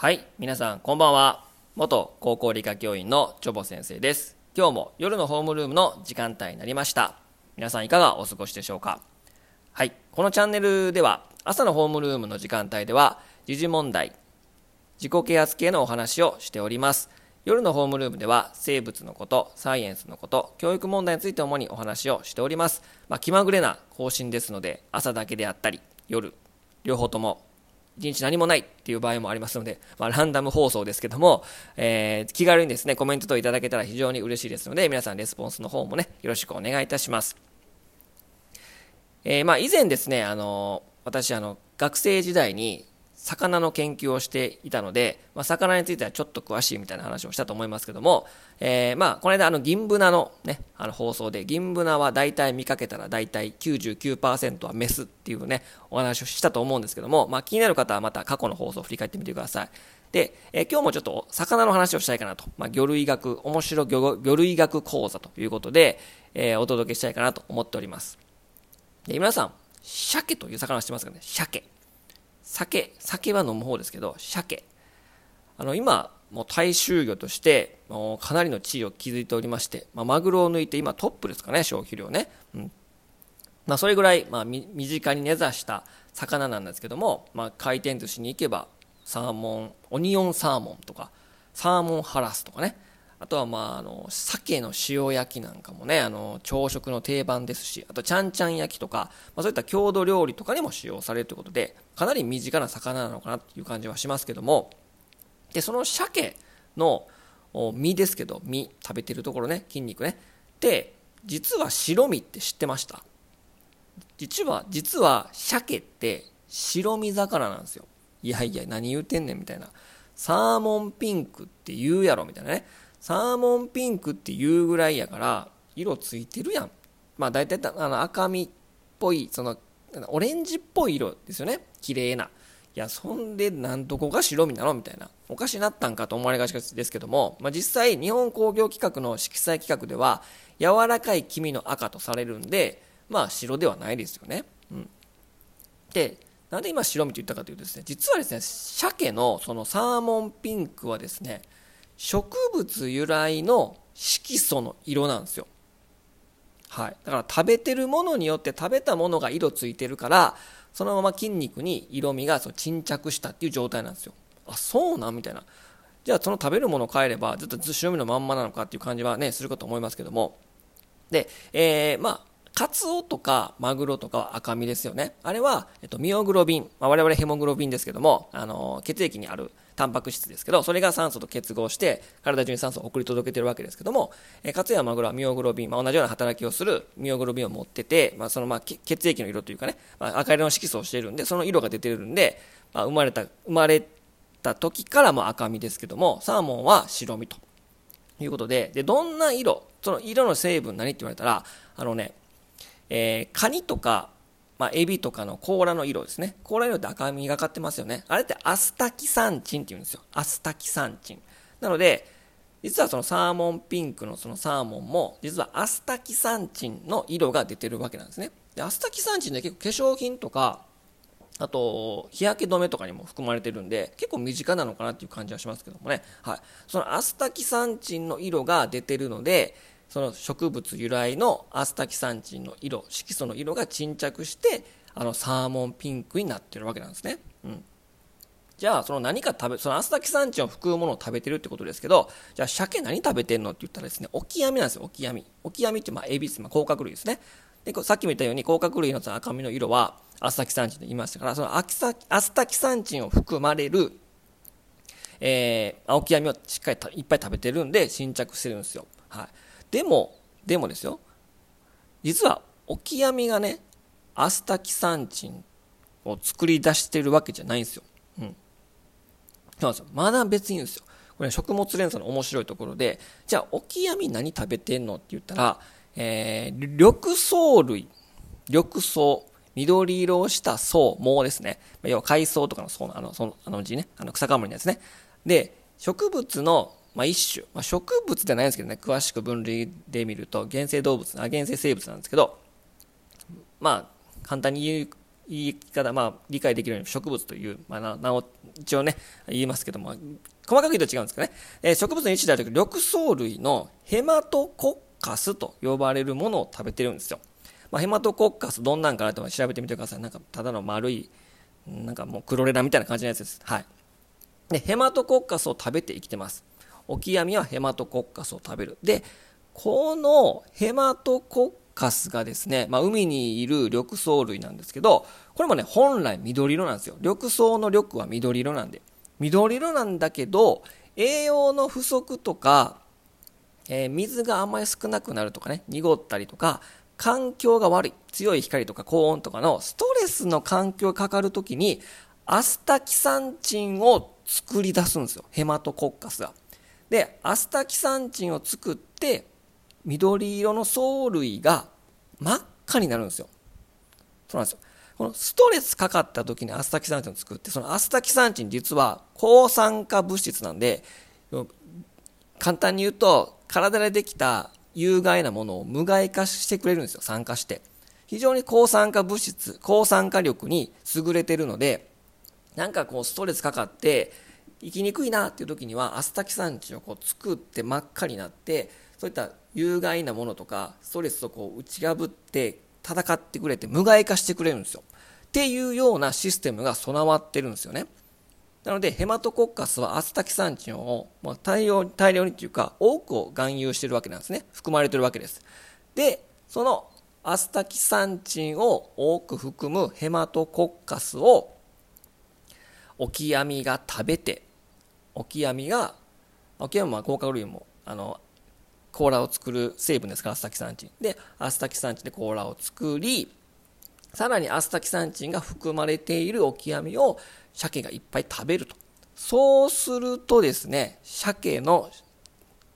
はい、皆さんこんばんは。元高校理科教員のチョボ先生です。今日も夜のホームルームの時間帯になりました。皆さんいかがお過ごしでしょうか？はい、このチャンネルでは朝のホームルームの時間帯では時事問題、自己啓発系のお話をしております。夜のホームルームでは生物のこと、サイエンスのこと、教育問題について主にお話をしております。まあ、気まぐれな更新ですので、朝だけであったり、夜、両方とも1日何もないっていう場合もありますので、まあ、ランダム放送ですけども、えー気軽にですね、コメントといただけたら非常に嬉しいですので、皆さんレスポンスの方もね、よろしくお願いいたします。えーまあ、以前ですね、あの私あの、学生時代に魚の研究をしていたので、まあ、魚についてはちょっと詳しいみたいな話をしたと思いますけども、えーまあ、この間、あの、銀ブナのね、あの放送で、銀ブナは大体見かけたら大体99%はメスっていうね、お話をしたと思うんですけども、まあ、気になる方はまた過去の放送を振り返ってみてください。で、えー今日もちょっと魚の話をしたいかなと、まあ、魚類学、面白魚魚類学講座ということで、えーお届けしたいかなと思っております。で皆さん、鮭という魚知ってますかね？鮭。酒、酒は飲む方ですけど、鮭。あの、今、もう大衆魚として、もうかなりの地位を築いておりまして、まあ、マグロを抜いて今トップですかね、消費量ね。うん。まあ、それぐらい、まあ、身近に根ざした魚なんですけども、まあ、回転寿司に行けば、サーモン、オニオンサーモンとか、サーモンハラスとかね、あとは、まあ、あの、鮭の塩焼きなんかもね、あの、朝食の定番ですし、あと、ちゃんちゃん焼きとか、まあ、そういった郷土料理とかにも使用されるということで、かなり身近な魚なのかなという感じはしますけども、で、その鮭の身ですけど、身、食べてるところね、筋肉ね。で、実は白身って知ってました？実は、実は鮭って白身魚なんですよ。いやいや、何言うてんねんみたいな。サーモンピンクって言うやろみたいなね。サーモンピンクって言うぐらいやから、色ついてるやん。まあ大体あの赤身っぽい、その、オレンジっぽい色ですよね。綺麗な。いや、そんで、なんどこが白身なの？みたいな。おかしなったんかと思われがちですけども、まあ、実際、日本工業規格の色彩規格では、柔らかい黄身の赤とされるんで、まあ、白ではないですよね。うん。で、なんで今白身と言ったかというとですね、実はですね、鮭のそのサーモンピンクはですね、植物由来の色素の色なんですよ。はい。だから食べてるものによって食べたものが色ついてるから、そのまま筋肉に色味がそう沈着したっていう状態なんですよ。あ、そうなん？みたいな。じゃあその食べるものを変えればずっと白身のまんまなのかっていう感じはね、するかと思いますけども。で、えー、まあ、カツオとかマグロとかは赤身ですよね。あれは、えっと、ミオグロビン、まあ、我々ヘモグロビンですけども、あの、血液にあるタンパク質ですけど、それが酸素と結合して、体中に酸素を送り届けてるわけですけども、えーカツやマグロはミオグロビン、まあ、同じような働きをするミオグロビンを持ってて、まあ、そのまあ、血液の色というかね、まあ、赤色の色素をしているんで、その色が出てるんで、まあ、生まれた、生まれた時からも赤身ですけども、サーモンは白身ということで、で、どんな色、その色の成分何って言われたら、あのね、えーカニとか、まあ、エビとかの甲羅の色ですね。甲羅の色って赤みがかってますよね。あれってアスタキサンチンって言うんですよ。アスタキサンチン。なので、実はそのサーモンピンクのそのサーモンも、実はアスタキサンチンの色が出てるわけなんですね。で、アスタキサンチンって結構化粧品とか、あと、日焼け止めとかにも含まれてるんで、結構身近なのかなっていう感じはしますけどもね。はい。そのアスタキサンチンの色が出てるので、その植物由来のアスタキサンチンの色、色素の色が沈着して、あのサーモンピンクになってるわけなんですね。うん。じゃあ、その何か食べ、そのアスタキサンチンを含むものを食べてるってことですけど、じゃあ、鮭何食べてんのって言ったらですね、オキアミなんですよ、オキアミ。オキアミって、まあ、エビです。まあ、甲殻類ですね。で、さっきも言ったように、甲殻類の赤身の色は、アスタキサンチンと言いましたから、そのアキサアスタキサンチンを含まれる、えー、青木網をしっかりいっぱい食べてるんで沈着してるんですよ。はい。でも、でもですよ、実は、オキアミがね、アスタキサンチンを作り出してるわけじゃないんですよ。うん。そうなんですよ。まだ別にいいんですよ。これ、食物連鎖の面白いところで、じゃあ、オキアミ何食べてんのって言ったら、えー、緑藻類、緑藻、緑色をした藻、藻ですね。要は海藻とかの藻の、あの、その、あの字ね、あの草冠のやつね。で、植物の、まあ、一種、まあ、植物ではないんですけどね、詳しく分類で見ると、原生動物、あ原生生物なんですけど、まあ、簡単に言う言い方、まあ、理解できるように植物という、まあ、名を一応ね、言いますけども、細かく言うと違うんですかね。えー、植物の一種である緑藻類のヘマトコッカスと呼ばれるものを食べてるんですよ。まあ、ヘマトコッカスどんなんかなと調べてみてください。なんかただの丸い、なんかもうクロレラみたいな感じのやつです。はい。で、ヘマトコッカスを食べて生きてます。オキアミはヘマトコッカスを食べる。で、このヘマトコッカスがですね、まあ、海にいる緑藻類なんですけど、これもね、本来緑色なんですよ。緑藻の緑は緑色なんで。緑色なんだけど、栄養の不足とか、えー、水があんまり少なくなるとかね、濁ったりとか、環境が悪い、強い光とか高温とかのストレスの環境がかかるときに、アスタキサンチンを作り出すんですよ。ヘマトコッカスが。で、アスタキサンチンを作って、緑色の藻類が真っ赤になるんですよ。そうなんですよ。このストレスかかった時にアスタキサンチンを作って、そのアスタキサンチン実は抗酸化物質なんで、簡単に言うと、体でできた有害なものを無害化してくれるんですよ、酸化して。非常に抗酸化物質、抗酸化力に優れてるので、なんかこうストレスかかって、生きにくいなっていう時にはアスタキサンチンをこう作って真っ赤になってそういった有害なものとかストレスをこう打ち破って戦ってくれて無害化してくれるんですよ。っていうようなシステムが備わってるんですよね。なのでヘマトコッカスはアスタキサンチンを、ま、大量大量にというか多くを含有してるわけなんですね。含まれてるわけです。でそのアスタキサンチンを多く含むヘマトコッカスをオキアミが食べてオキアミがオキアミは甲殻類もあの甲羅を作る成分ですからアスタキサンチン。でアスタキサンチンで甲羅を作りさらにアスタキサンチンが含まれているオキアミを鮭がいっぱい食べると。そうするとですね鮭の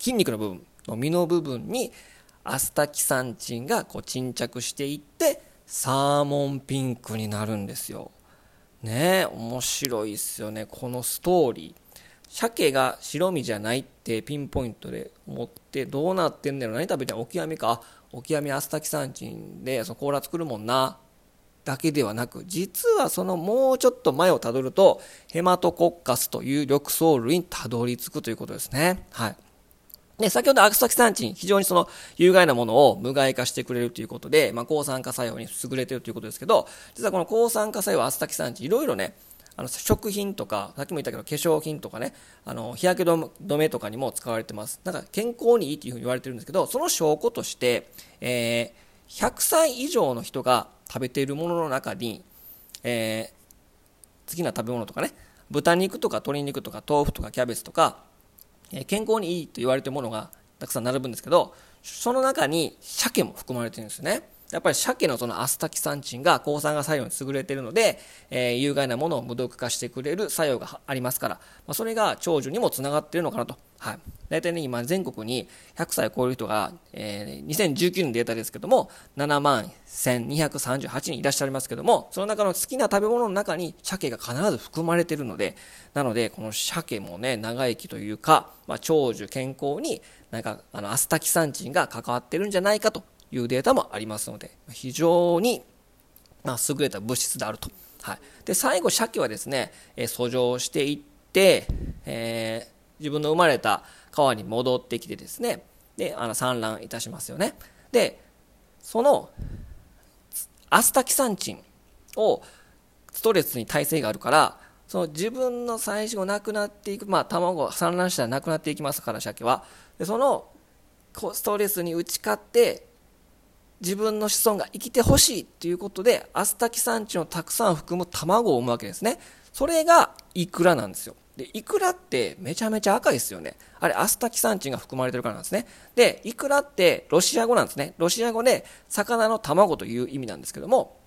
筋肉の部分の身の部分にアスタキサンチンがこう沈着していってサーモンピンクになるんですよ。ね面白いっすよねこのストーリー。鮭が白身じゃないってピンポイントで思ってどうなってんだろう。何食べてんオキアミか。オキアミアスタキサンチンでその甲羅作るもんな。だけではなく実はそのもうちょっと前をたどるとヘマトコッカスという緑藻類にたどり着くということですね。はい。で、先ほどアクスタキサンチン、非常にその有害なものを無害化してくれるということで、まあ、抗酸化作用に優れているということですけど、実はこの抗酸化作用アスタキサンチン、いろいろね、あの食品とか、さっきも言ったけど化粧品とかね、あの日焼け止めとかにも使われてます。なんか健康にいいっていうふうに言われてるんですけど、その証拠として、えー、100歳以上の人が食べているものの中に、えー、好きな食べ物とかね、豚肉とか鶏肉とか豆腐とかキャベツとか、えー、健康にいいと言われているものがたくさん並ぶんですけど、その中に鮭も含まれてるんですね。やっぱり鮭のそのアスタキサンチンが抗酸化作用に優れているので、えー、有害なものを無毒化してくれる作用がありますから、まあ、それが長寿にもつながっているのかなと。はい。大体ね、今全国に100歳を超える人が、えー、2019年のデータですけども、7万1238人いらっしゃいますけども、その中の好きな食べ物の中に鮭が必ず含まれているので、なので、この鮭もね、長生きというか、まあ、長寿健康に、なんか、あの、アスタキサンチンが関わってるんじゃないかというデータもありますので、非常に、ま優れた物質であると。はい、で最後、鮭はですね、え遡上していって、えー、自分の生まれた川に戻ってきてですね、であの産卵いたしますよね。で、そのアスタキサンチンをストレスに耐性があるから、その自分の最初がなくなっていく、まあ、卵産卵したらなくなっていきますから、鮭は。でそのストレスに打ち勝って自分の子孫が生きてほしいということで、アスタキサンチンをたくさん含む卵を産むわけですね。それがイクラなんですよ。で、イクラってめちゃめちゃ赤いですよね。あれ、アスタキサンチンが含まれてるからなんですね。で、イクラってロシア語なんですね。ロシア語で魚の卵という意味なんですけども、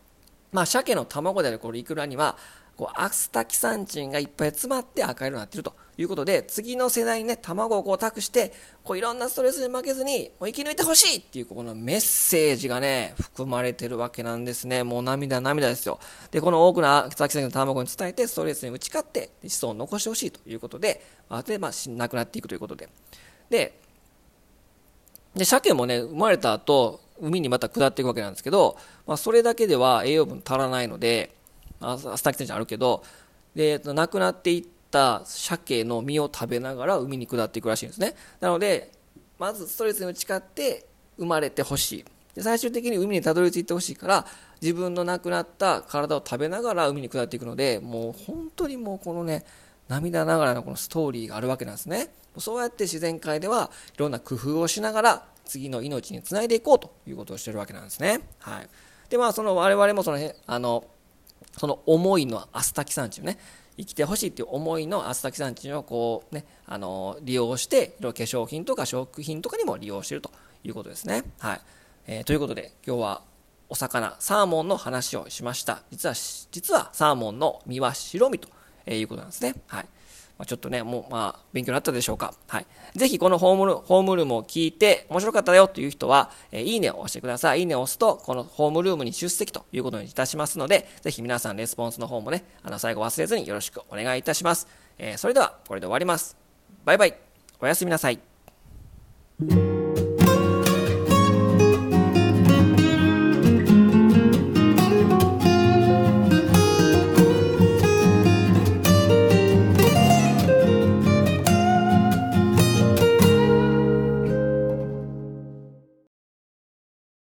まあ、鮭の卵であるこのイクラには、こうアスタキサンチンがいっぱい詰まって赤色になっているということで、次の世代にね、卵をこう託して、こういろんなストレスに負けずに、もう生き抜いてほしいっていう、このメッセージがね、含まれてるわけなんですね。もう涙涙ですよ。で、この多くのアスタキサンチンの卵に伝えて、ストレスに打ち勝って、子孫を残してほしいということで、あで、まあ、亡くなっていくということで。で、で、鮭もね、生まれた後、海にまた下っていくわけなんですけど、まあ、それだけでは栄養分足らないので、スタキサンチンあるけど、で、亡くなっていった鮭の身を食べながら海に下っていくらしいんですね。なので、まずストレスに打ち勝って生まれてほしい。で最終的に海にたどり着いてほしいから自分の亡くなった体を食べながら海に下っていくのでもう本当にもうこのね涙ながらのこのストーリーがあるわけなんですねそうやって自然界ではいろんな工夫をしながら次の命につないでいこうということをしてるわけなんですねはいでまあその我々もそのあのその思いのアスタキサンチンね。生きてほしいっていう思いのアスタキサンチンをこうねあの利用して化粧品とか食品とかにも利用しているということですね。はい。えー、ということで今日はお魚サーモンの話をしました。実は実はサーモンの身は白身ということなんですね。はい。ま、ちょっとね、もう、まあ、勉強になったでしょうか。はい。ぜひ、このホームル、ホームルームを聞いて、面白かったよという人は、えー、いいねを押してください。いいねを押すと、このホームルームに出席ということにいたしますので、ぜひ皆さん、レスポンスの方もね、あの、最後忘れずによろしくお願いいたします。えー、それでは、これで終わります。バイバイ。おやすみなさい。